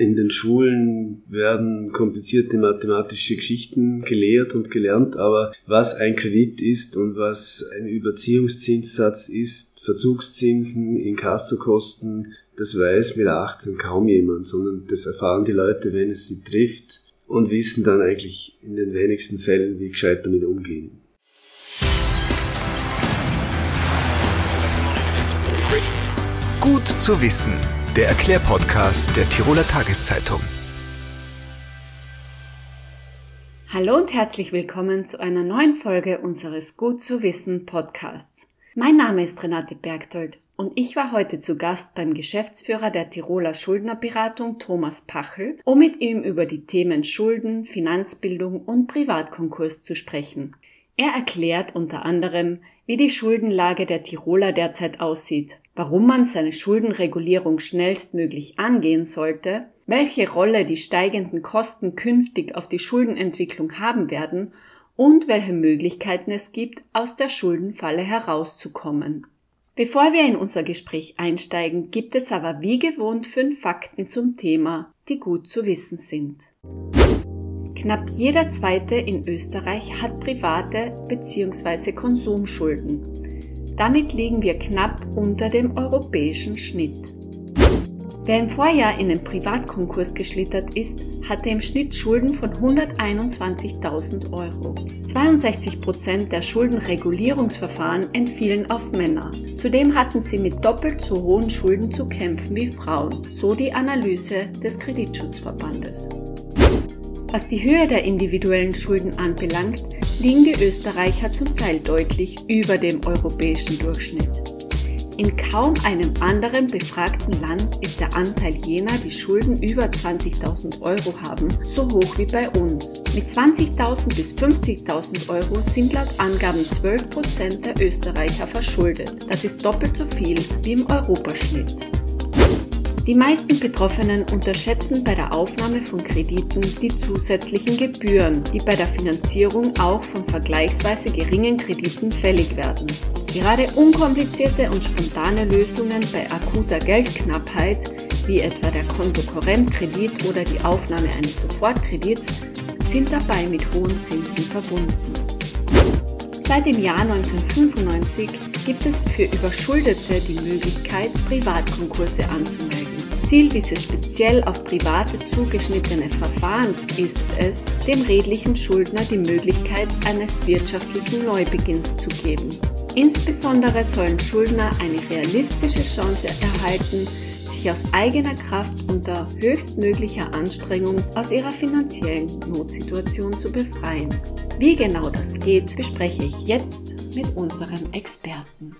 In den Schulen werden komplizierte mathematische Geschichten gelehrt und gelernt, aber was ein Kredit ist und was ein Überziehungszinssatz ist, Verzugszinsen, Inkassokosten, das weiß mit 18 kaum jemand, sondern das erfahren die Leute, wenn es sie trifft und wissen dann eigentlich in den wenigsten Fällen, wie gescheit damit umgehen. Gut zu wissen, der Erklärpodcast der Tiroler Tageszeitung. Hallo und herzlich willkommen zu einer neuen Folge unseres Gut zu wissen Podcasts. Mein Name ist Renate Bergtold und ich war heute zu Gast beim Geschäftsführer der Tiroler Schuldnerberatung Thomas Pachel, um mit ihm über die Themen Schulden, Finanzbildung und Privatkonkurs zu sprechen. Er erklärt unter anderem, wie die Schuldenlage der Tiroler derzeit aussieht, warum man seine Schuldenregulierung schnellstmöglich angehen sollte, welche Rolle die steigenden Kosten künftig auf die Schuldenentwicklung haben werden und welche Möglichkeiten es gibt, aus der Schuldenfalle herauszukommen. Bevor wir in unser Gespräch einsteigen, gibt es aber wie gewohnt fünf Fakten zum Thema, die gut zu wissen sind. Knapp jeder zweite in Österreich hat private bzw. Konsumschulden. Damit liegen wir knapp unter dem europäischen Schnitt. Wer im Vorjahr in den Privatkonkurs geschlittert ist, hatte im Schnitt Schulden von 121.000 Euro. 62 Prozent der Schuldenregulierungsverfahren entfielen auf Männer. Zudem hatten sie mit doppelt so hohen Schulden zu kämpfen wie Frauen, so die Analyse des Kreditschutzverbandes. Was die Höhe der individuellen Schulden anbelangt, liegen die Österreicher zum Teil deutlich über dem europäischen Durchschnitt. In kaum einem anderen befragten Land ist der Anteil jener, die Schulden über 20.000 Euro haben, so hoch wie bei uns. Mit 20.000 bis 50.000 Euro sind laut Angaben 12% der Österreicher verschuldet. Das ist doppelt so viel wie im Europaschnitt. Die meisten Betroffenen unterschätzen bei der Aufnahme von Krediten die zusätzlichen Gebühren, die bei der Finanzierung auch von vergleichsweise geringen Krediten fällig werden. Gerade unkomplizierte und spontane Lösungen bei akuter Geldknappheit, wie etwa der Kontokorrentkredit oder die Aufnahme eines Sofortkredits, sind dabei mit hohen Zinsen verbunden. Seit dem Jahr 1995 gibt es für Überschuldete die Möglichkeit, Privatkonkurse anzumelden. Ziel dieses speziell auf Private zugeschnittenen Verfahrens ist es, dem redlichen Schuldner die Möglichkeit eines wirtschaftlichen Neubeginns zu geben. Insbesondere sollen Schuldner eine realistische Chance erhalten, sich aus eigener Kraft unter höchstmöglicher Anstrengung aus ihrer finanziellen Notsituation zu befreien. Wie genau das geht, bespreche ich jetzt mit unserem Experten.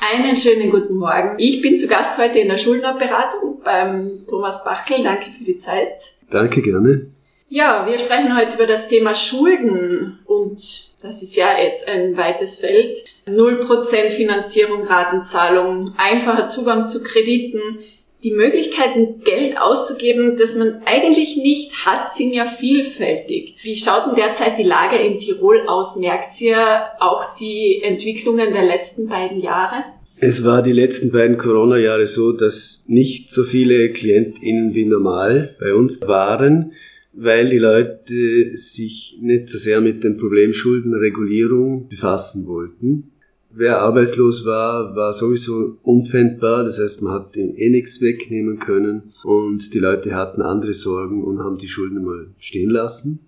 Einen schönen guten Morgen. Ich bin zu Gast heute in der Schuldnerberatung beim Thomas Bachel. Danke für die Zeit. Danke, gerne. Ja, wir sprechen heute über das Thema Schulden und das ist ja jetzt ein weites Feld. 0% Finanzierung, Ratenzahlung, einfacher Zugang zu Krediten, die Möglichkeiten, Geld auszugeben, das man eigentlich nicht hat, sind ja vielfältig. Wie schaut denn derzeit die Lage in Tirol aus? Merkt ihr auch die Entwicklungen der letzten beiden Jahre? Es war die letzten beiden Corona-Jahre so, dass nicht so viele KlientInnen wie normal bei uns waren, weil die Leute sich nicht so sehr mit dem Problem Schuldenregulierung befassen wollten. Wer arbeitslos war, war sowieso unpfändbar. Das heißt, man hat ihm eh nichts wegnehmen können und die Leute hatten andere Sorgen und haben die Schulden mal stehen lassen.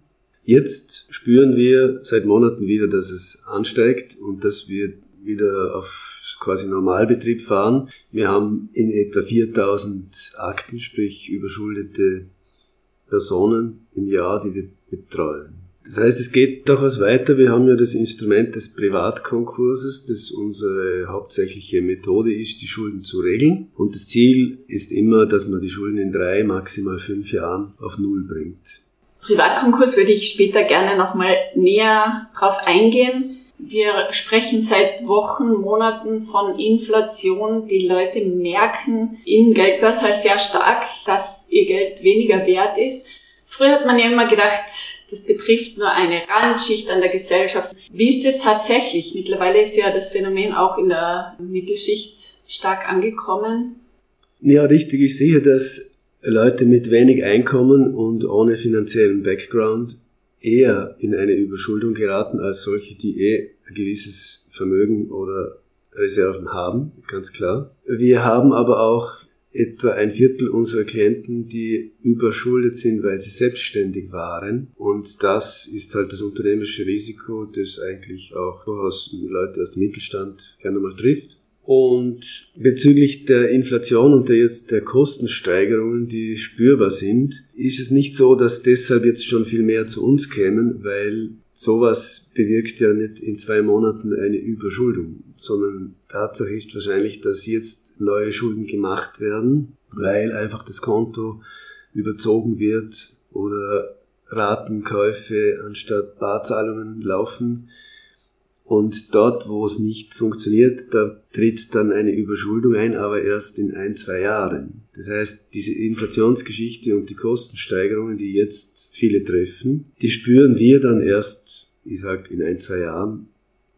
Jetzt spüren wir seit Monaten wieder, dass es ansteigt und dass wir wieder auf quasi Normalbetrieb fahren. Wir haben in etwa 4000 Akten, sprich überschuldete Personen im Jahr, die wir betreuen. Das heißt, es geht durchaus weiter. Wir haben ja das Instrument des Privatkonkurses, das unsere hauptsächliche Methode ist, die Schulden zu regeln. Und das Ziel ist immer, dass man die Schulden in drei, maximal fünf Jahren auf Null bringt. Privatkonkurs würde ich später gerne nochmal näher drauf eingehen. Wir sprechen seit Wochen, Monaten von Inflation. Die Leute merken in Geldbörse sehr stark, dass ihr Geld weniger wert ist. Früher hat man ja immer gedacht, das betrifft nur eine Randschicht an der Gesellschaft. Wie ist es tatsächlich? Mittlerweile ist ja das Phänomen auch in der Mittelschicht stark angekommen. Ja, richtig. Ich sehe das Leute mit wenig Einkommen und ohne finanziellen Background eher in eine Überschuldung geraten als solche, die eh ein gewisses Vermögen oder Reserven haben, ganz klar. Wir haben aber auch etwa ein Viertel unserer Klienten, die überschuldet sind, weil sie selbstständig waren. Und das ist halt das unternehmerische Risiko, das eigentlich auch durchaus Leute aus dem Mittelstand gerne mal trifft. Und bezüglich der Inflation und der jetzt der Kostensteigerungen, die spürbar sind, ist es nicht so, dass deshalb jetzt schon viel mehr zu uns kämen, weil sowas bewirkt ja nicht in zwei Monaten eine Überschuldung, sondern Tatsache ist wahrscheinlich, dass jetzt neue Schulden gemacht werden, weil einfach das Konto überzogen wird oder Ratenkäufe anstatt Barzahlungen laufen. Und dort, wo es nicht funktioniert, da tritt dann eine Überschuldung ein, aber erst in ein, zwei Jahren. Das heißt, diese Inflationsgeschichte und die Kostensteigerungen, die jetzt viele treffen, die spüren wir dann erst, ich sag, in ein, zwei Jahren,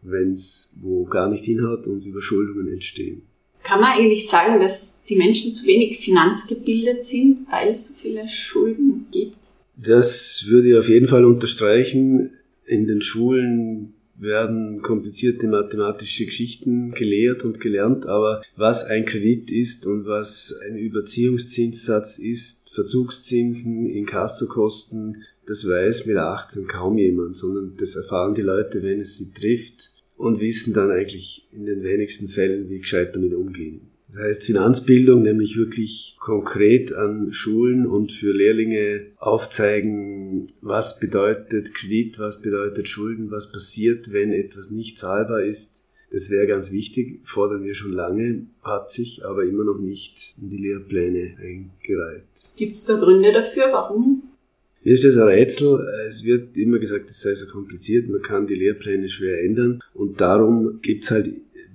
wenn es wo gar nicht hinhaut und Überschuldungen entstehen. Kann man eigentlich sagen, dass die Menschen zu wenig finanzgebildet sind, weil es so viele Schulden gibt? Das würde ich auf jeden Fall unterstreichen. In den Schulen werden komplizierte mathematische Geschichten gelehrt und gelernt, aber was ein Kredit ist und was ein Überziehungszinssatz ist, Verzugszinsen, Inkassokosten, das weiß mit 18 kaum jemand, sondern das erfahren die Leute, wenn es sie trifft und wissen dann eigentlich in den wenigsten Fällen, wie gescheit damit umgehen. Das heißt Finanzbildung, nämlich wirklich konkret an Schulen und für Lehrlinge aufzeigen, was bedeutet Kredit, was bedeutet Schulden, was passiert, wenn etwas nicht zahlbar ist. Das wäre ganz wichtig, fordern wir schon lange, hat sich aber immer noch nicht in die Lehrpläne eingereiht. Gibt es da Gründe dafür, warum? Mir ist das ein Rätsel. Es wird immer gesagt, es sei so kompliziert, man kann die Lehrpläne schwer ändern und darum gibt's halt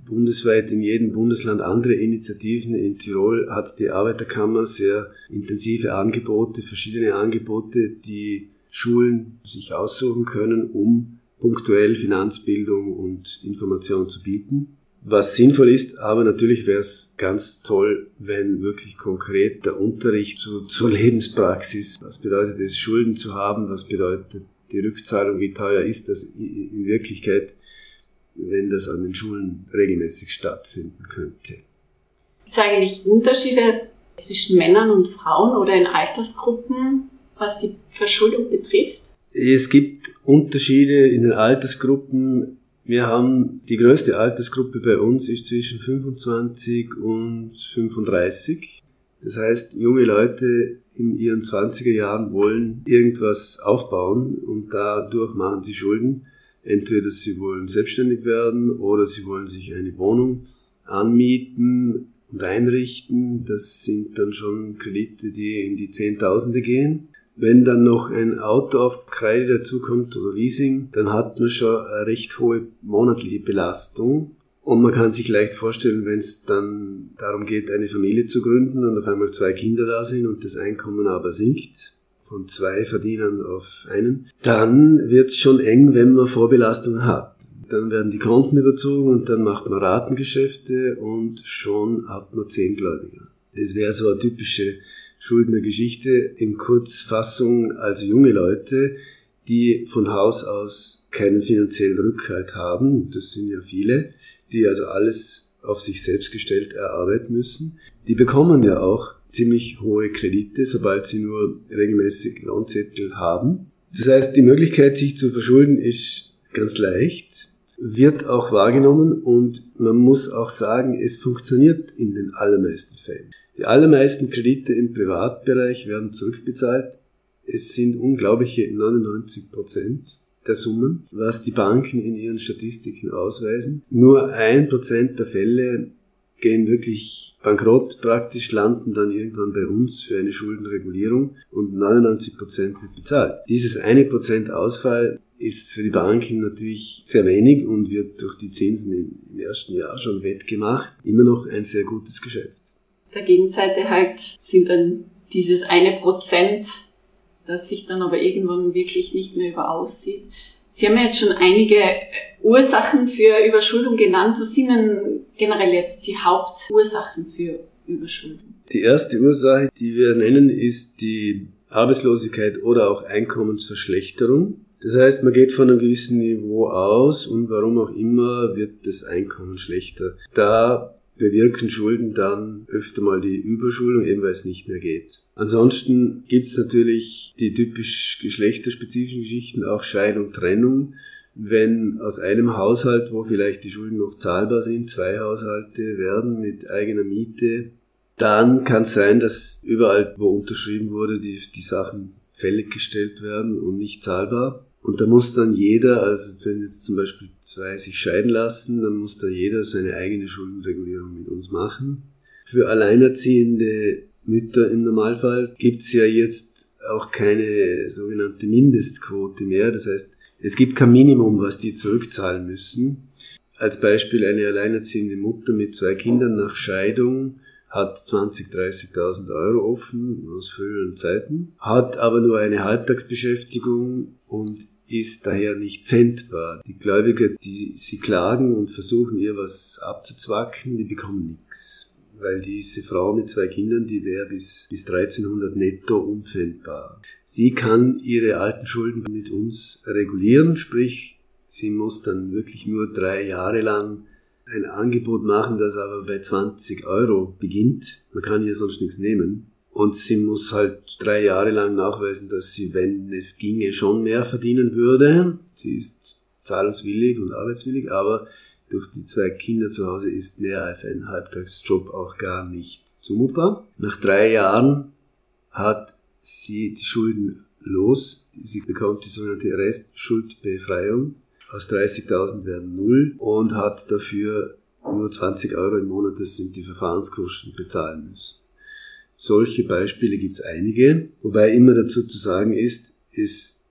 bundesweit in jedem Bundesland andere Initiativen. In Tirol hat die Arbeiterkammer sehr intensive Angebote, verschiedene Angebote, die Schulen sich aussuchen können, um punktuell Finanzbildung und Information zu bieten. Was sinnvoll ist, aber natürlich wäre es ganz toll, wenn wirklich konkret der Unterricht zu, zur Lebenspraxis, was bedeutet es, Schulden zu haben, was bedeutet die Rückzahlung, wie teuer ist das in Wirklichkeit, wenn das an den Schulen regelmäßig stattfinden könnte. Gibt es eigentlich Unterschiede zwischen Männern und Frauen oder in Altersgruppen, was die Verschuldung betrifft? Es gibt Unterschiede in den Altersgruppen. Wir haben die größte Altersgruppe bei uns ist zwischen 25 und 35. Das heißt, junge Leute in ihren 20er Jahren wollen irgendwas aufbauen und dadurch machen sie Schulden. Entweder sie wollen selbstständig werden oder sie wollen sich eine Wohnung anmieten und einrichten. Das sind dann schon Kredite, die in die Zehntausende gehen. Wenn dann noch ein Auto auf Kreide dazukommt oder Leasing, dann hat man schon eine recht hohe monatliche Belastung. Und man kann sich leicht vorstellen, wenn es dann darum geht, eine Familie zu gründen und auf einmal zwei Kinder da sind und das Einkommen aber sinkt, von zwei Verdienern auf einen, dann wird es schon eng, wenn man Vorbelastungen hat. Dann werden die Konten überzogen und dann macht man Ratengeschäfte und schon hat man zehn Gläubiger. Das wäre so eine typische Schuldnergeschichte in Kurzfassung, also junge Leute, die von Haus aus keinen finanziellen Rückhalt haben, das sind ja viele, die also alles auf sich selbst gestellt erarbeiten müssen. Die bekommen ja auch ziemlich hohe Kredite, sobald sie nur regelmäßig Lohnzettel haben. Das heißt, die Möglichkeit, sich zu verschulden, ist ganz leicht, wird auch wahrgenommen und man muss auch sagen, es funktioniert in den allermeisten Fällen. Die allermeisten Kredite im Privatbereich werden zurückbezahlt. Es sind unglaubliche 99 Prozent der Summen, was die Banken in ihren Statistiken ausweisen. Nur ein Prozent der Fälle gehen wirklich bankrott praktisch, landen dann irgendwann bei uns für eine Schuldenregulierung und 99 Prozent wird bezahlt. Dieses eine Prozent Ausfall ist für die Banken natürlich sehr wenig und wird durch die Zinsen im ersten Jahr schon wettgemacht. Immer noch ein sehr gutes Geschäft. Der Gegenseite halt sind dann dieses eine Prozent, das sich dann aber irgendwann wirklich nicht mehr über aussieht. Sie haben ja jetzt schon einige Ursachen für Überschuldung genannt. Was sind denn generell jetzt die Hauptursachen für Überschuldung? Die erste Ursache, die wir nennen, ist die Arbeitslosigkeit oder auch Einkommensverschlechterung. Das heißt, man geht von einem gewissen Niveau aus und warum auch immer wird das Einkommen schlechter. Da bewirken Schulden dann öfter mal die Überschuldung, eben weil es nicht mehr geht. Ansonsten gibt es natürlich die typisch geschlechterspezifischen Geschichten, auch Scheidung, Trennung. Wenn aus einem Haushalt, wo vielleicht die Schulden noch zahlbar sind, zwei Haushalte werden mit eigener Miete, dann kann es sein, dass überall, wo unterschrieben wurde, die, die Sachen fällig gestellt werden und nicht zahlbar. Und da muss dann jeder, also wenn jetzt zum Beispiel zwei sich scheiden lassen, dann muss da jeder seine eigene Schuldenregulierung mit uns machen. Für alleinerziehende Mütter im Normalfall gibt's ja jetzt auch keine sogenannte Mindestquote mehr. Das heißt, es gibt kein Minimum, was die zurückzahlen müssen. Als Beispiel eine alleinerziehende Mutter mit zwei Kindern nach Scheidung hat 20.000, 30.000 Euro offen aus früheren Zeiten, hat aber nur eine Halbtagsbeschäftigung und ist daher nicht pfändbar. Die Gläubiger, die sie klagen und versuchen ihr was abzuzwacken, die bekommen nichts. Weil diese Frau mit zwei Kindern, die wäre bis, bis 1300 netto unpfändbar. Sie kann ihre alten Schulden mit uns regulieren, sprich, sie muss dann wirklich nur drei Jahre lang ein Angebot machen, das aber bei 20 Euro beginnt. Man kann hier sonst nichts nehmen. Und sie muss halt drei Jahre lang nachweisen, dass sie, wenn es ginge, schon mehr verdienen würde. Sie ist zahlungswillig und arbeitswillig, aber durch die zwei Kinder zu Hause ist mehr als ein Halbtagsjob auch gar nicht zumutbar. Nach drei Jahren hat sie die Schulden los. Sie bekommt die sogenannte Restschuldbefreiung. Aus 30.000 werden null und hat dafür nur 20 Euro im Monat, das sind die Verfahrenskosten, bezahlen müssen. Solche Beispiele gibt es einige, wobei immer dazu zu sagen ist, es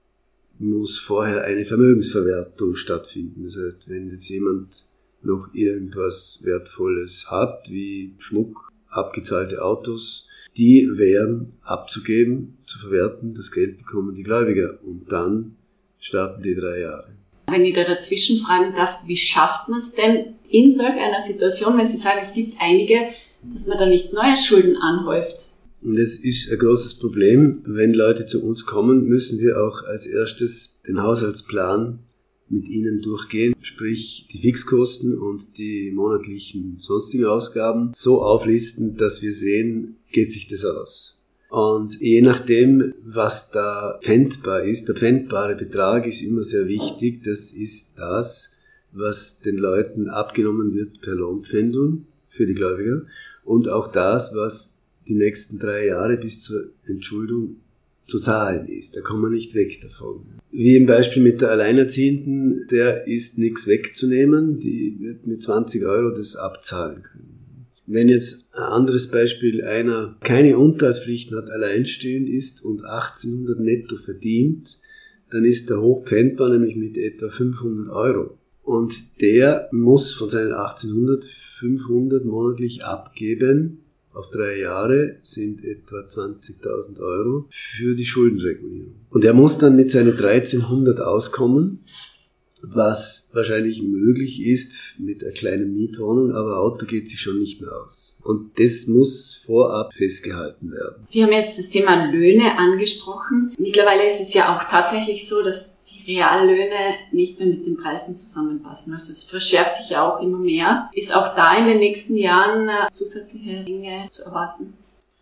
muss vorher eine Vermögensverwertung stattfinden. Das heißt, wenn jetzt jemand noch irgendwas Wertvolles hat, wie Schmuck, abgezahlte Autos, die wären abzugeben, zu verwerten, das Geld bekommen die Gläubiger und dann starten die drei Jahre. Wenn ich da dazwischen fragen darf, wie schafft man es denn in solch einer Situation, wenn Sie sagen, es gibt einige, dass man da nicht neue Schulden anhäuft. Und das ist ein großes Problem. Wenn Leute zu uns kommen, müssen wir auch als erstes den Haushaltsplan mit ihnen durchgehen, sprich die Fixkosten und die monatlichen sonstigen Ausgaben so auflisten, dass wir sehen, geht sich das aus. Und je nachdem, was da pfändbar ist, der pfändbare Betrag ist immer sehr wichtig. Das ist das, was den Leuten abgenommen wird per Lohnpfändung für die Gläubiger und auch das, was die nächsten drei Jahre bis zur Entschuldung zu zahlen ist. Da kommen wir nicht weg davon. Wie im Beispiel mit der Alleinerziehenden, der ist nichts wegzunehmen, die wird mit 20 Euro das abzahlen können. Wenn jetzt ein anderes Beispiel einer keine Unterhaltspflichten hat, alleinstehend ist und 1800 netto verdient, dann ist der hochpfändbar nämlich mit etwa 500 Euro. Und der muss von seinen 1800 500 monatlich abgeben. Auf drei Jahre sind etwa 20.000 Euro für die Schuldenregulierung. Und er muss dann mit seinen 1300 auskommen was wahrscheinlich möglich ist mit einer kleinen Mietwohnung, aber Auto geht sich schon nicht mehr aus. Und das muss vorab festgehalten werden. Wir haben jetzt das Thema Löhne angesprochen. Mittlerweile ist es ja auch tatsächlich so, dass Reallöhne nicht mehr mit den Preisen zusammenpassen. Also es verschärft sich ja auch immer mehr. Ist auch da in den nächsten Jahren äh, zusätzliche Dinge zu erwarten?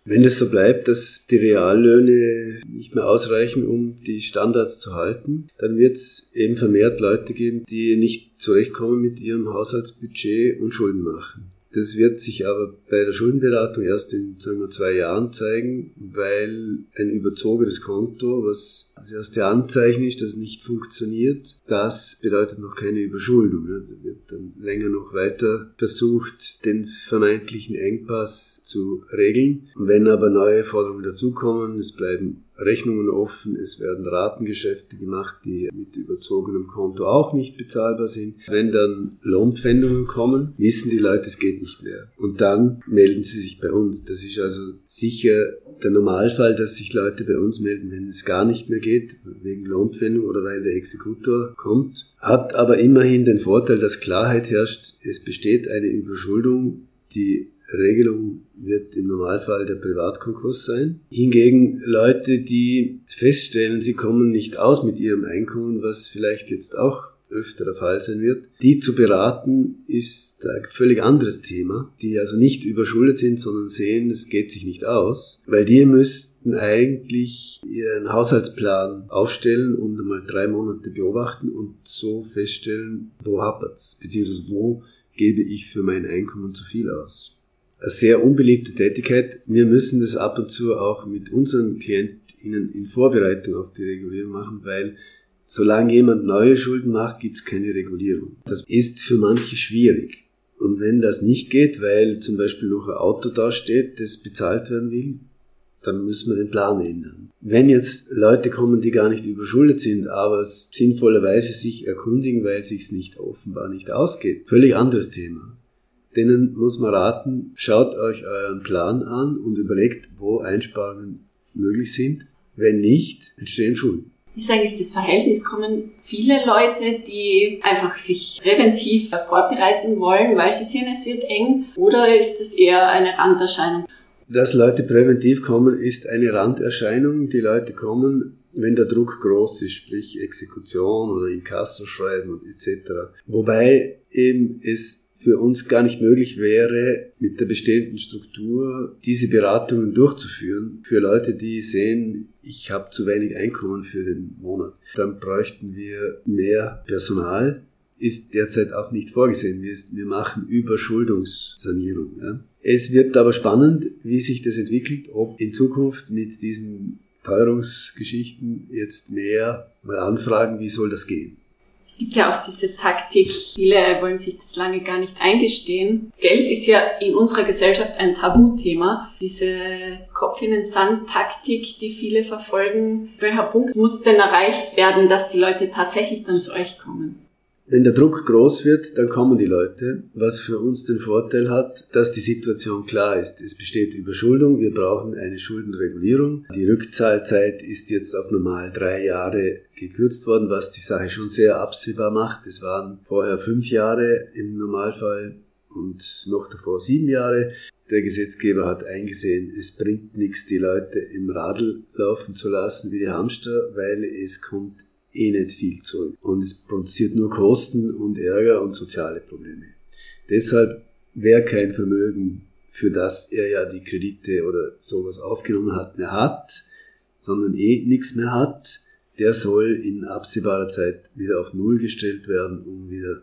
Wenn das so bleibt, dass die Reallöhne nicht mehr ausreichen, um die Standards zu halten, dann wird es eben vermehrt Leute geben, die nicht zurechtkommen mit ihrem Haushaltsbudget und Schulden machen. Das wird sich aber bei der Schuldenberatung erst in sagen wir, zwei Jahren zeigen, weil ein überzogenes Konto, was das erste Anzeichen ist, dass es nicht funktioniert, das bedeutet noch keine Überschuldung. Da wird dann länger noch weiter versucht, den vermeintlichen Engpass zu regeln. wenn aber neue Forderungen dazukommen, es bleiben Rechnungen offen, es werden Ratengeschäfte gemacht, die mit überzogenem Konto auch nicht bezahlbar sind. Wenn dann Lohnpfändungen kommen, wissen die Leute, es geht nicht mehr. Und dann melden sie sich bei uns. Das ist also sicher der Normalfall, dass sich Leute bei uns melden, wenn es gar nicht mehr geht, wegen Lohnpfändung oder weil der Exekutor kommt. Hat aber immerhin den Vorteil, dass Klarheit herrscht, es besteht eine Überschuldung, die Regelung wird im Normalfall der Privatkonkurs sein. Hingegen Leute, die feststellen, sie kommen nicht aus mit ihrem Einkommen, was vielleicht jetzt auch öfter der Fall sein wird. Die zu beraten ist ein völlig anderes Thema, die also nicht überschuldet sind, sondern sehen, es geht sich nicht aus, weil die müssten eigentlich ihren Haushaltsplan aufstellen und einmal drei Monate beobachten und so feststellen, wo hapert's, beziehungsweise wo gebe ich für mein Einkommen zu viel aus. Eine sehr unbeliebte Tätigkeit. Wir müssen das ab und zu auch mit unseren KlientInnen in Vorbereitung auf die Regulierung machen, weil solange jemand neue Schulden macht, gibt es keine Regulierung. Das ist für manche schwierig. Und wenn das nicht geht, weil zum Beispiel noch ein Auto dasteht, das bezahlt werden will, dann müssen wir den Plan ändern. Wenn jetzt Leute kommen, die gar nicht überschuldet sind, aber sinnvollerweise sich erkundigen, weil es sich nicht offenbar nicht ausgeht, völlig anderes Thema. Denen muss man raten, schaut euch euren Plan an und überlegt, wo Einsparungen möglich sind. Wenn nicht, entstehen Schulden. Wie ist eigentlich das Verhältnis? Kommen viele Leute, die einfach sich präventiv vorbereiten wollen, weil sie sehen, es wird eng? Oder ist es eher eine Randerscheinung? Dass Leute präventiv kommen, ist eine Randerscheinung. Die Leute kommen, wenn der Druck groß ist, sprich Exekution oder Inkasso schreiben etc. Wobei eben es für uns gar nicht möglich wäre, mit der bestehenden Struktur diese Beratungen durchzuführen für Leute, die sehen, ich habe zu wenig Einkommen für den Monat. Dann bräuchten wir mehr Personal, ist derzeit auch nicht vorgesehen. Wir, machen Überschuldungssanierung. Ja. Es wird aber spannend, wie sich das entwickelt, ob in Zukunft mit diesen Teuerungsgeschichten jetzt mehr mal anfragen, wie soll das gehen. Es gibt ja auch diese Taktik, viele wollen sich das lange gar nicht eingestehen. Geld ist ja in unserer Gesellschaft ein Tabuthema. Diese Kopf in den Sand Taktik, die viele verfolgen, welcher Punkt muss denn erreicht werden, dass die Leute tatsächlich dann zu euch kommen? Wenn der Druck groß wird, dann kommen die Leute, was für uns den Vorteil hat, dass die Situation klar ist. Es besteht Überschuldung, wir brauchen eine Schuldenregulierung. Die Rückzahlzeit ist jetzt auf normal drei Jahre gekürzt worden, was die Sache schon sehr absehbar macht. Es waren vorher fünf Jahre im Normalfall und noch davor sieben Jahre. Der Gesetzgeber hat eingesehen, es bringt nichts, die Leute im Radl laufen zu lassen wie die Hamster, weil es kommt eh nicht viel zurück. Und es produziert nur Kosten und Ärger und soziale Probleme. Deshalb, wer kein Vermögen, für das er ja die Kredite oder sowas aufgenommen hat, mehr hat, sondern eh nichts mehr hat, der soll in absehbarer Zeit wieder auf Null gestellt werden, um wieder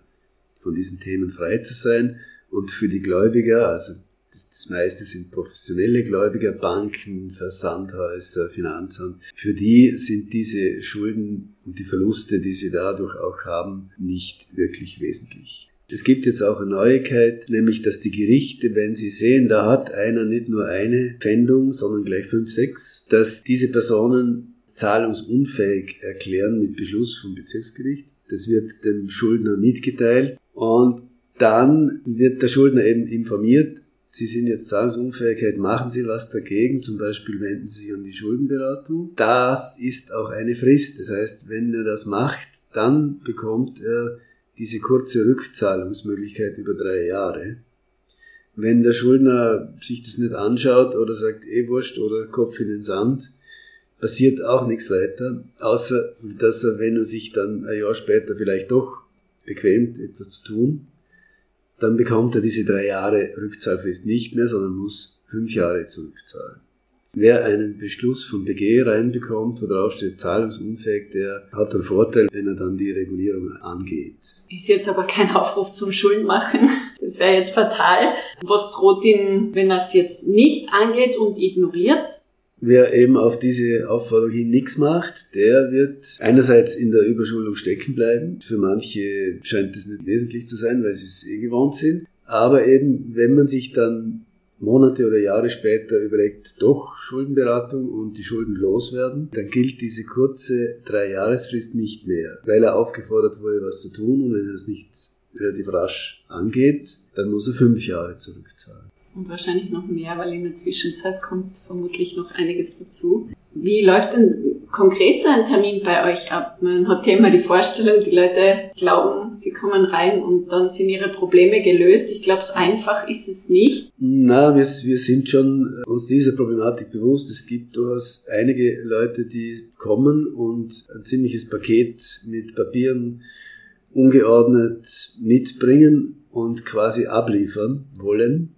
von diesen Themen frei zu sein. Und für die Gläubiger, also das, das meiste sind professionelle Gläubiger, Banken, Versandhäuser, Finanzamt. Für die sind diese Schulden und die Verluste, die sie dadurch auch haben, nicht wirklich wesentlich. Es gibt jetzt auch eine Neuigkeit, nämlich dass die Gerichte, wenn sie sehen, da hat einer nicht nur eine Pfändung, sondern gleich fünf, sechs, dass diese Personen zahlungsunfähig erklären mit Beschluss vom Bezirksgericht. Das wird dem Schuldner mitgeteilt und dann wird der Schuldner eben informiert, Sie sind jetzt Zahlungsunfähigkeit, machen Sie was dagegen, zum Beispiel wenden Sie sich an die Schuldenberatung. Das ist auch eine Frist. Das heißt, wenn er das macht, dann bekommt er diese kurze Rückzahlungsmöglichkeit über drei Jahre. Wenn der Schuldner sich das nicht anschaut oder sagt, eh wurscht oder Kopf in den Sand, passiert auch nichts weiter, außer dass er, wenn er sich dann ein Jahr später vielleicht doch bequemt, etwas zu tun, dann bekommt er diese drei Jahre Rückzahlfrist nicht mehr, sondern muss fünf Jahre zurückzahlen. Wer einen Beschluss vom BG reinbekommt, wo drauf steht zahlungsunfähig, der hat einen Vorteil, wenn er dann die Regulierung angeht. Ist jetzt aber kein Aufruf zum Schuldenmachen. Das wäre jetzt fatal. Was droht ihn, wenn er es jetzt nicht angeht und ignoriert? Wer eben auf diese Aufforderung hin nichts macht, der wird einerseits in der Überschuldung stecken bleiben. Für manche scheint das nicht wesentlich zu sein, weil sie es eh gewohnt sind. Aber eben, wenn man sich dann Monate oder Jahre später überlegt, doch Schuldenberatung und die Schulden loswerden, dann gilt diese kurze Drei-Jahresfrist nicht mehr, weil er aufgefordert wurde, was zu tun und wenn er das nicht relativ rasch angeht, dann muss er fünf Jahre zurückzahlen und wahrscheinlich noch mehr, weil in der Zwischenzeit kommt vermutlich noch einiges dazu. Wie läuft denn konkret so ein Termin bei euch ab? Man hat ja immer die Vorstellung, die Leute glauben, sie kommen rein und dann sind ihre Probleme gelöst. Ich glaube, so einfach ist es nicht. Na, wir, wir sind schon uns dieser Problematik bewusst. Es gibt durchaus einige Leute, die kommen und ein ziemliches Paket mit Papieren ungeordnet mitbringen und quasi abliefern wollen.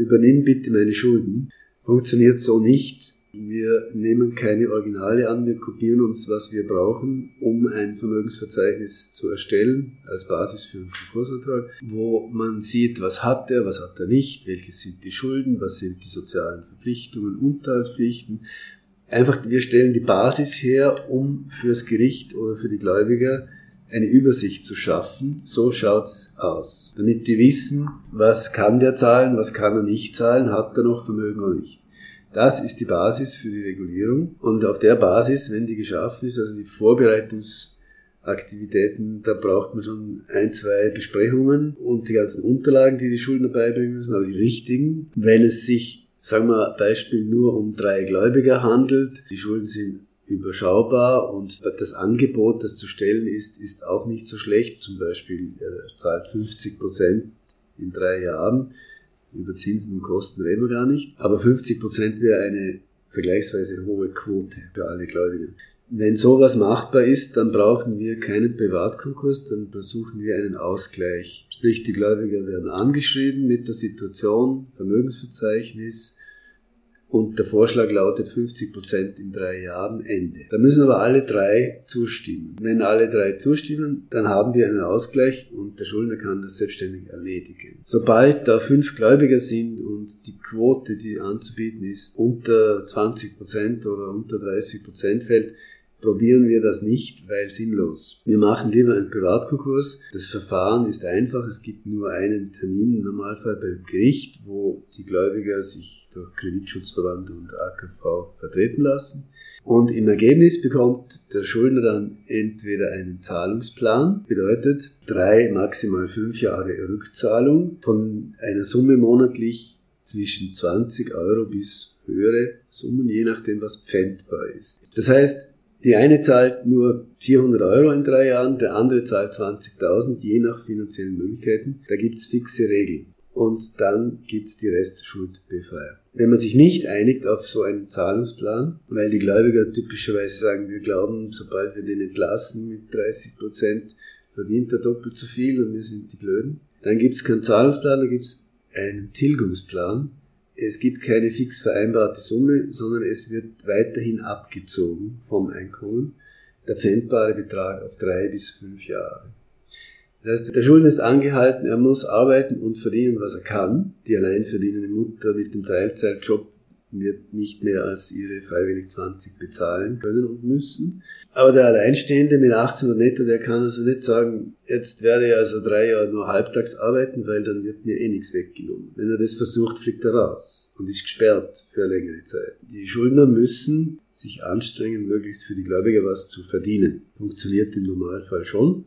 Übernimm bitte meine Schulden. Funktioniert so nicht. Wir nehmen keine Originale an, wir kopieren uns, was wir brauchen, um ein Vermögensverzeichnis zu erstellen, als Basis für einen Konkursantrag, wo man sieht, was hat er, was hat er nicht, welche sind die Schulden, was sind die sozialen Verpflichtungen, Unterhaltspflichten. Einfach, wir stellen die Basis her, um fürs Gericht oder für die Gläubiger eine Übersicht zu schaffen. So schaut's aus. Damit die wissen, was kann der zahlen, was kann er nicht zahlen, hat er noch Vermögen oder nicht. Das ist die Basis für die Regulierung. Und auf der Basis, wenn die geschaffen ist, also die Vorbereitungsaktivitäten, da braucht man schon ein, zwei Besprechungen und die ganzen Unterlagen, die die Schuldner beibringen müssen, aber die richtigen. Wenn es sich, sagen wir Beispiel, nur um drei Gläubiger handelt, die Schulden sind überschaubar und das Angebot, das zu stellen ist, ist auch nicht so schlecht. Zum Beispiel, er zahlt 50 Prozent in drei Jahren. Über Zinsen und Kosten reden wir gar nicht. Aber 50 Prozent wäre eine vergleichsweise hohe Quote für alle Gläubiger. Wenn sowas machbar ist, dann brauchen wir keinen Privatkonkurs, dann versuchen wir einen Ausgleich. Sprich, die Gläubiger werden angeschrieben mit der Situation, Vermögensverzeichnis, und der Vorschlag lautet 50 Prozent in drei Jahren Ende. Da müssen aber alle drei zustimmen. Wenn alle drei zustimmen, dann haben wir einen Ausgleich und der Schuldner kann das selbstständig erledigen. Sobald da fünf Gläubiger sind und die Quote, die anzubieten ist, unter 20 Prozent oder unter 30 Prozent fällt, probieren wir das nicht, weil sinnlos. Wir machen lieber einen Privatkonkurs. Das Verfahren ist einfach. Es gibt nur einen Termin im Normalfall beim Gericht, wo die Gläubiger sich durch Kreditschutzverband und AKV vertreten lassen. Und im Ergebnis bekommt der Schuldner dann entweder einen Zahlungsplan, bedeutet drei, maximal fünf Jahre Rückzahlung von einer Summe monatlich zwischen 20 Euro bis höhere Summen, je nachdem, was pfändbar ist. Das heißt, die eine zahlt nur 400 Euro in drei Jahren, der andere zahlt 20.000, je nach finanziellen Möglichkeiten. Da gibt's fixe Regeln. Und dann gibt's die Restschuldbefreiung. Wenn man sich nicht einigt auf so einen Zahlungsplan, weil die Gläubiger typischerweise sagen, wir glauben, sobald wir den entlassen mit 30 Prozent, verdient er doppelt so viel und wir sind die Blöden, dann gibt's keinen Zahlungsplan, da gibt's einen Tilgungsplan es gibt keine fix vereinbarte Summe, sondern es wird weiterhin abgezogen vom Einkommen, der pfändbare Betrag auf drei bis fünf Jahre. Das heißt, der Schuldner ist angehalten, er muss arbeiten und verdienen, was er kann. Die allein verdienende Mutter mit dem Teilzeitjob wird nicht mehr als ihre freiwillig 20 bezahlen können und müssen. Aber der Alleinstehende mit 1800 netto, der kann also nicht sagen, jetzt werde ich also drei Jahre nur halbtags arbeiten, weil dann wird mir eh nichts weggenommen. Wenn er das versucht, fliegt er raus und ist gesperrt für eine längere Zeit. Die Schuldner müssen sich anstrengen, möglichst für die Gläubiger was zu verdienen. Funktioniert im Normalfall schon.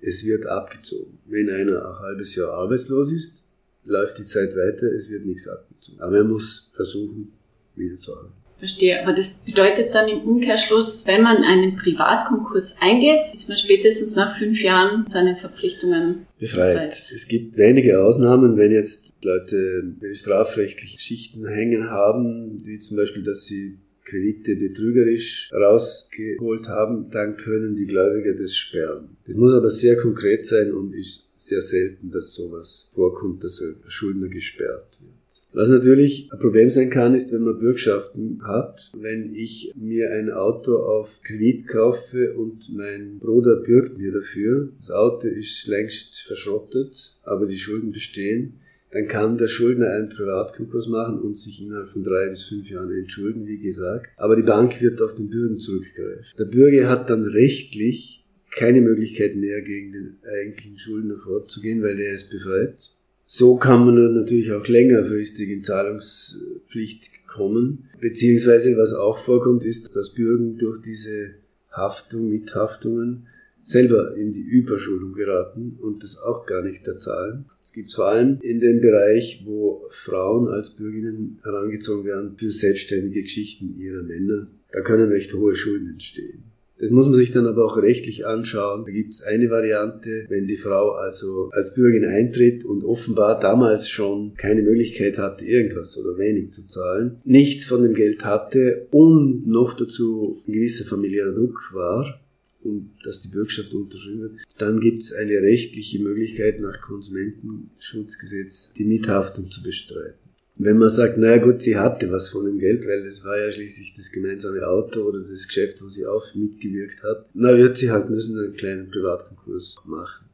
Es wird abgezogen. Wenn einer ein halbes Jahr arbeitslos ist, läuft die Zeit weiter, es wird nichts abgezogen. Aber er muss versuchen, wieder zu arbeiten. Verstehe, aber das bedeutet dann im Umkehrschluss, wenn man einen Privatkonkurs eingeht, ist man spätestens nach fünf Jahren seine Verpflichtungen befreit. befreit. Es gibt wenige Ausnahmen, wenn jetzt Leute strafrechtliche Schichten hängen haben, wie zum Beispiel, dass sie Kredite betrügerisch rausgeholt haben, dann können die Gläubiger das sperren. Das muss aber sehr konkret sein und ist sehr selten, dass sowas vorkommt, dass ein Schuldner gesperrt wird. Was natürlich ein Problem sein kann, ist, wenn man Bürgschaften hat. Wenn ich mir ein Auto auf Kredit kaufe und mein Bruder bürgt mir dafür, das Auto ist längst verschrottet, aber die Schulden bestehen, dann kann der Schuldner einen Privatkonkurs machen und sich innerhalb von drei bis fünf Jahren entschulden, wie gesagt. Aber die Bank wird auf den Bürger zurückgreifen. Der Bürger hat dann rechtlich keine Möglichkeit mehr gegen den eigentlichen Schuldner vorzugehen, weil er ist befreit. So kann man natürlich auch längerfristig in Zahlungspflicht kommen. Beziehungsweise was auch vorkommt, ist, dass Bürgen durch diese Haftung, Mithaftungen selber in die Überschuldung geraten und das auch gar nicht erzahlen. Es gibt vor allem in dem Bereich, wo Frauen als Bürgerinnen herangezogen werden für selbstständige Geschichten ihrer Männer. da können recht hohe Schulden entstehen. Das muss man sich dann aber auch rechtlich anschauen. Da gibt es eine Variante, wenn die Frau also als Bürgerin eintritt und offenbar damals schon keine Möglichkeit hatte, irgendwas oder wenig zu zahlen, nichts von dem Geld hatte und noch dazu ein gewisser familiärer Druck war, und dass die Bürgschaft unterschrieben wird, dann gibt es eine rechtliche Möglichkeit nach Konsumentenschutzgesetz die Mithaftung zu bestreiten. Wenn man sagt, naja gut, sie hatte was von dem Geld, weil es war ja schließlich das gemeinsame Auto oder das Geschäft, wo sie auch mitgewirkt hat, na wird sie halt müssen einen kleinen Privatkonkurs machen.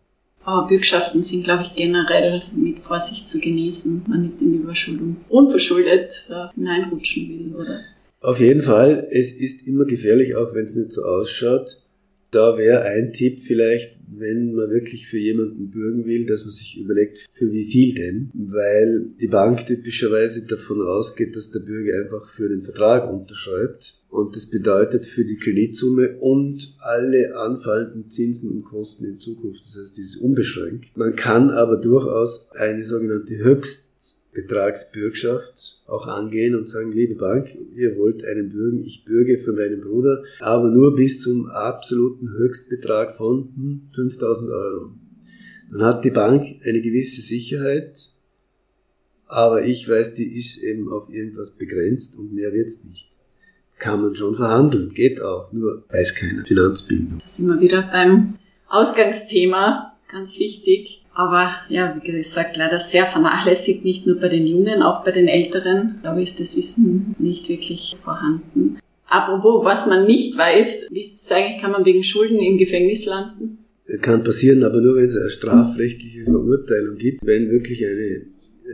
Aber Bürgschaften sind, glaube ich, generell mit Vorsicht zu genießen, man nicht in die Überschuldung unverschuldet äh, hineinrutschen will, oder? Auf jeden Fall, es ist immer gefährlich, auch wenn es nicht so ausschaut da wäre ein Tipp vielleicht, wenn man wirklich für jemanden bürgen will, dass man sich überlegt, für wie viel denn, weil die Bank typischerweise davon ausgeht, dass der Bürger einfach für den Vertrag unterschreibt. Und das bedeutet für die Kreditsumme und alle anfallenden Zinsen und Kosten in Zukunft. Das heißt, die ist unbeschränkt. Man kann aber durchaus eine sogenannte Höchst Betragsbürgschaft auch angehen und sagen, liebe Bank, ihr wollt einen bürgen, ich bürge für meinen Bruder, aber nur bis zum absoluten Höchstbetrag von 5000 hm, Euro. Dann hat die Bank eine gewisse Sicherheit, aber ich weiß, die ist eben auf irgendwas begrenzt und mehr wird's nicht. Kann man schon verhandeln, geht auch, nur weiß keiner. Finanzbildung. Da sind wir wieder beim Ausgangsthema, ganz wichtig aber ja, wie gesagt, leider sehr vernachlässigt, nicht nur bei den Jungen, auch bei den Älteren. Da ist das Wissen nicht wirklich vorhanden. Apropos, was man nicht weiß, ist es eigentlich, kann man wegen Schulden im Gefängnis landen? Kann passieren, aber nur wenn es eine strafrechtliche Verurteilung gibt. Wenn wirklich eine,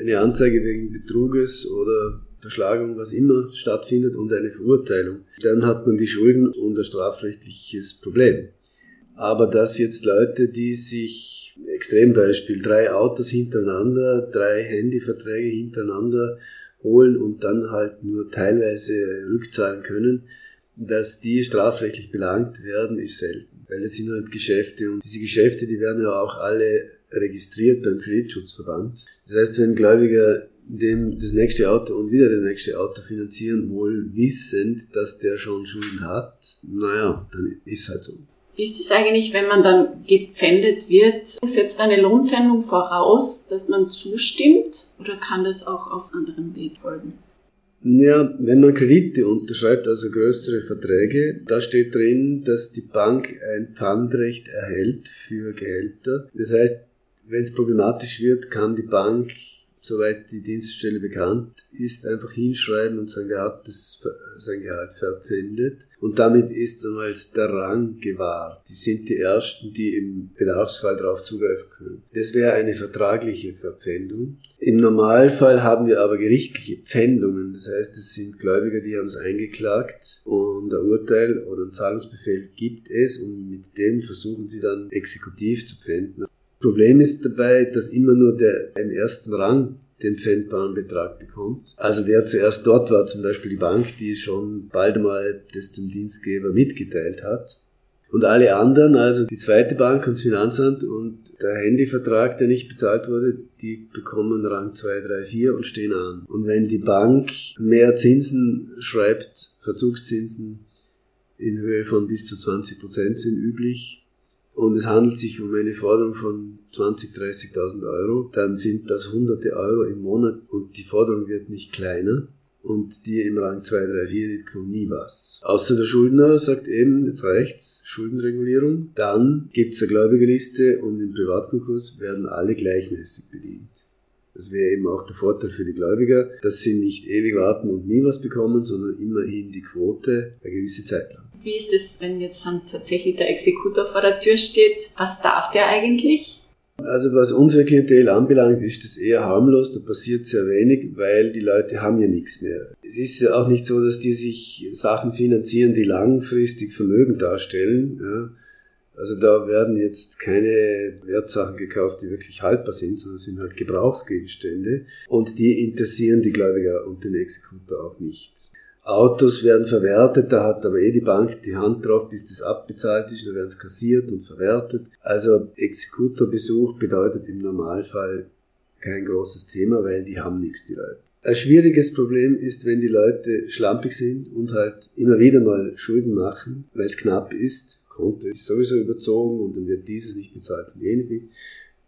eine Anzeige wegen Betruges oder Unterschlagung, was immer stattfindet und eine Verurteilung, dann hat man die Schulden und ein strafrechtliches Problem. Aber dass jetzt Leute, die sich Extrembeispiel, drei Autos hintereinander, drei Handyverträge hintereinander holen und dann halt nur teilweise rückzahlen können, dass die strafrechtlich belangt werden, ist selten. Weil das sind halt Geschäfte und diese Geschäfte, die werden ja auch alle registriert beim Kreditschutzverband. Das heißt, wenn Gläubiger dem das nächste Auto und wieder das nächste Auto finanzieren, wohl wissend, dass der schon Schulden hat, naja, dann ist halt so. Ist es eigentlich, wenn man dann gepfändet wird? Setzt eine Lohnpfändung voraus, dass man zustimmt oder kann das auch auf anderem Weg folgen? Ja, wenn man Kredite unterschreibt, also größere Verträge, da steht drin, dass die Bank ein Pfandrecht erhält für Gehälter. Das heißt, wenn es problematisch wird, kann die Bank soweit die Dienststelle bekannt ist, einfach hinschreiben und sagen, er hat das, sein Gehalt verpfändet. Und damit ist einmal der Rang gewahrt. Die sind die Ersten, die im Bedarfsfall darauf zugreifen können. Das wäre eine vertragliche Verpfändung. Im Normalfall haben wir aber gerichtliche Pfändungen. Das heißt, es sind Gläubiger, die haben es eingeklagt und ein Urteil oder ein Zahlungsbefehl gibt es und mit dem versuchen sie dann exekutiv zu pfänden. Problem ist dabei, dass immer nur der im ersten Rang den pfändbaren Betrag bekommt. Also der zuerst dort war, zum Beispiel die Bank, die schon bald mal das dem Dienstgeber mitgeteilt hat. Und alle anderen, also die zweite Bank und das Finanzamt und der Handyvertrag, der nicht bezahlt wurde, die bekommen Rang 2, 3, 4 und stehen an. Und wenn die Bank mehr Zinsen schreibt, Verzugszinsen in Höhe von bis zu 20 Prozent sind üblich, und es handelt sich um eine Forderung von 20.000, 30.000 Euro, dann sind das hunderte Euro im Monat und die Forderung wird nicht kleiner und die im Rang 2, 3, 4, die bekommen nie was. Außer der Schuldner sagt eben, jetzt reicht's, Schuldenregulierung. Dann gibt's eine Gläubigerliste und im Privatkonkurs werden alle gleichmäßig bedient. Das wäre eben auch der Vorteil für die Gläubiger, dass sie nicht ewig warten und nie was bekommen, sondern immerhin die Quote eine gewisse Zeit lang. Wie ist es, wenn jetzt dann tatsächlich der Exekutor vor der Tür steht? Was darf der eigentlich? Also was unsere Klientel anbelangt, ist das eher harmlos, da passiert sehr wenig, weil die Leute haben ja nichts mehr. Es ist ja auch nicht so, dass die sich Sachen finanzieren, die langfristig Vermögen darstellen. Ja. Also da werden jetzt keine Wertsachen gekauft, die wirklich haltbar sind, sondern sind halt Gebrauchsgegenstände und die interessieren die Gläubiger und den Exekutor auch nicht. Autos werden verwertet, da hat aber eh die Bank die Hand drauf, bis das abbezahlt ist, dann werden es kassiert und verwertet. Also Exekutorbesuch bedeutet im Normalfall kein großes Thema, weil die haben nichts, die Leute. Ein schwieriges Problem ist, wenn die Leute schlampig sind und halt immer wieder mal Schulden machen, weil es knapp ist. Konto ist sowieso überzogen und dann wird dieses nicht bezahlt und jenes nicht.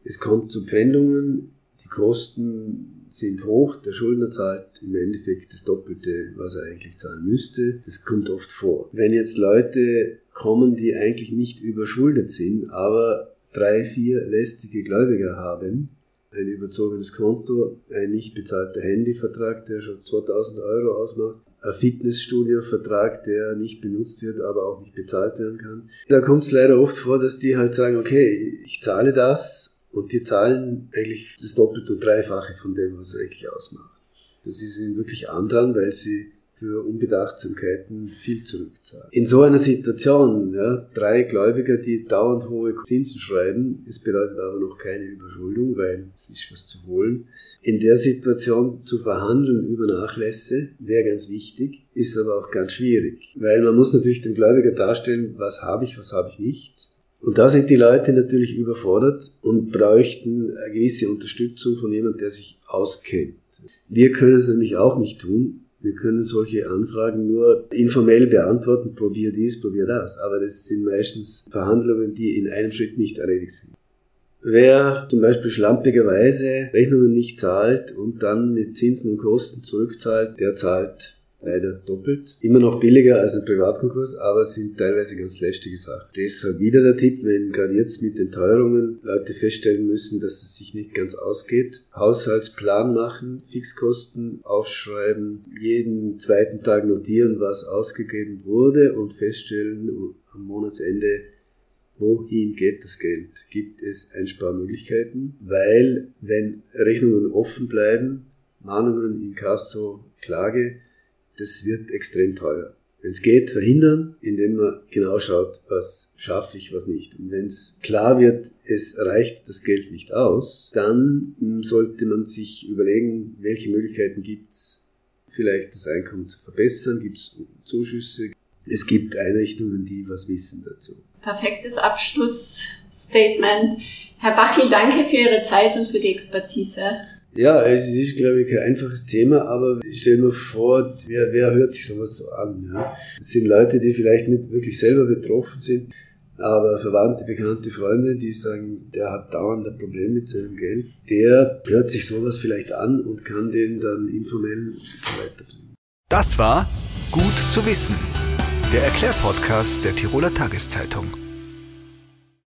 Es kommt zu Pfändungen, Kosten sind hoch, der Schuldner zahlt im Endeffekt das Doppelte, was er eigentlich zahlen müsste. Das kommt oft vor. Wenn jetzt Leute kommen, die eigentlich nicht überschuldet sind, aber drei, vier lästige Gläubiger haben, ein überzogenes Konto, ein nicht bezahlter Handyvertrag, der schon 2000 Euro ausmacht, ein Fitnessstudio-Vertrag, der nicht benutzt wird, aber auch nicht bezahlt werden kann. Da kommt es leider oft vor, dass die halt sagen, okay, ich zahle das und die zahlen eigentlich das Doppelte und Dreifache von dem, was es eigentlich ausmacht. Das ist ihnen wirklich andran, weil sie für Unbedachtsamkeiten viel zurückzahlen. In so einer Situation, ja, drei Gläubiger, die dauernd hohe Zinsen schreiben, es bedeutet aber noch keine Überschuldung, weil es ist was zu holen. In der Situation zu verhandeln über Nachlässe wäre ganz wichtig, ist aber auch ganz schwierig, weil man muss natürlich dem Gläubiger darstellen, was habe ich, was habe ich nicht. Und da sind die Leute natürlich überfordert und bräuchten eine gewisse Unterstützung von jemandem, der sich auskennt. Wir können es nämlich auch nicht tun. Wir können solche Anfragen nur informell beantworten, probier dies, probier das. Aber das sind meistens Verhandlungen, die in einem Schritt nicht erledigt sind. Wer zum Beispiel schlampigerweise Rechnungen nicht zahlt und dann mit Zinsen und Kosten zurückzahlt, der zahlt leider doppelt. Immer noch billiger als ein Privatkonkurs, aber sind teilweise ganz lästige Sachen. Deshalb wieder der Tipp, wenn gerade jetzt mit den Teuerungen Leute feststellen müssen, dass es sich nicht ganz ausgeht. Haushaltsplan machen, Fixkosten aufschreiben, jeden zweiten Tag notieren, was ausgegeben wurde und feststellen am Monatsende, wohin geht das Geld? Gibt es Einsparmöglichkeiten? Weil wenn Rechnungen offen bleiben, Mahnungen, Inkasso, Klage, das wird extrem teuer. Wenn es geht, verhindern, indem man genau schaut, was schaffe ich, was nicht. Und wenn es klar wird, es reicht das Geld nicht aus, dann hm, sollte man sich überlegen, welche Möglichkeiten gibt es, vielleicht das Einkommen zu verbessern, gibt es Zuschüsse. Es gibt Einrichtungen, die was wissen dazu. Perfektes Abschlussstatement. Herr Bachel, danke für Ihre Zeit und für die Expertise. Ja, es ist, glaube ich, kein einfaches Thema, aber ich stelle mir vor, wer, wer hört sich sowas so an? Ja? Das sind Leute, die vielleicht nicht wirklich selber betroffen sind, aber Verwandte, bekannte Freunde, die sagen, der hat dauernd ein Problem mit seinem Geld, der hört sich sowas vielleicht an und kann den dann informell ein bisschen weiterbringen. Das war Gut zu wissen, der Erklärpodcast der Tiroler Tageszeitung.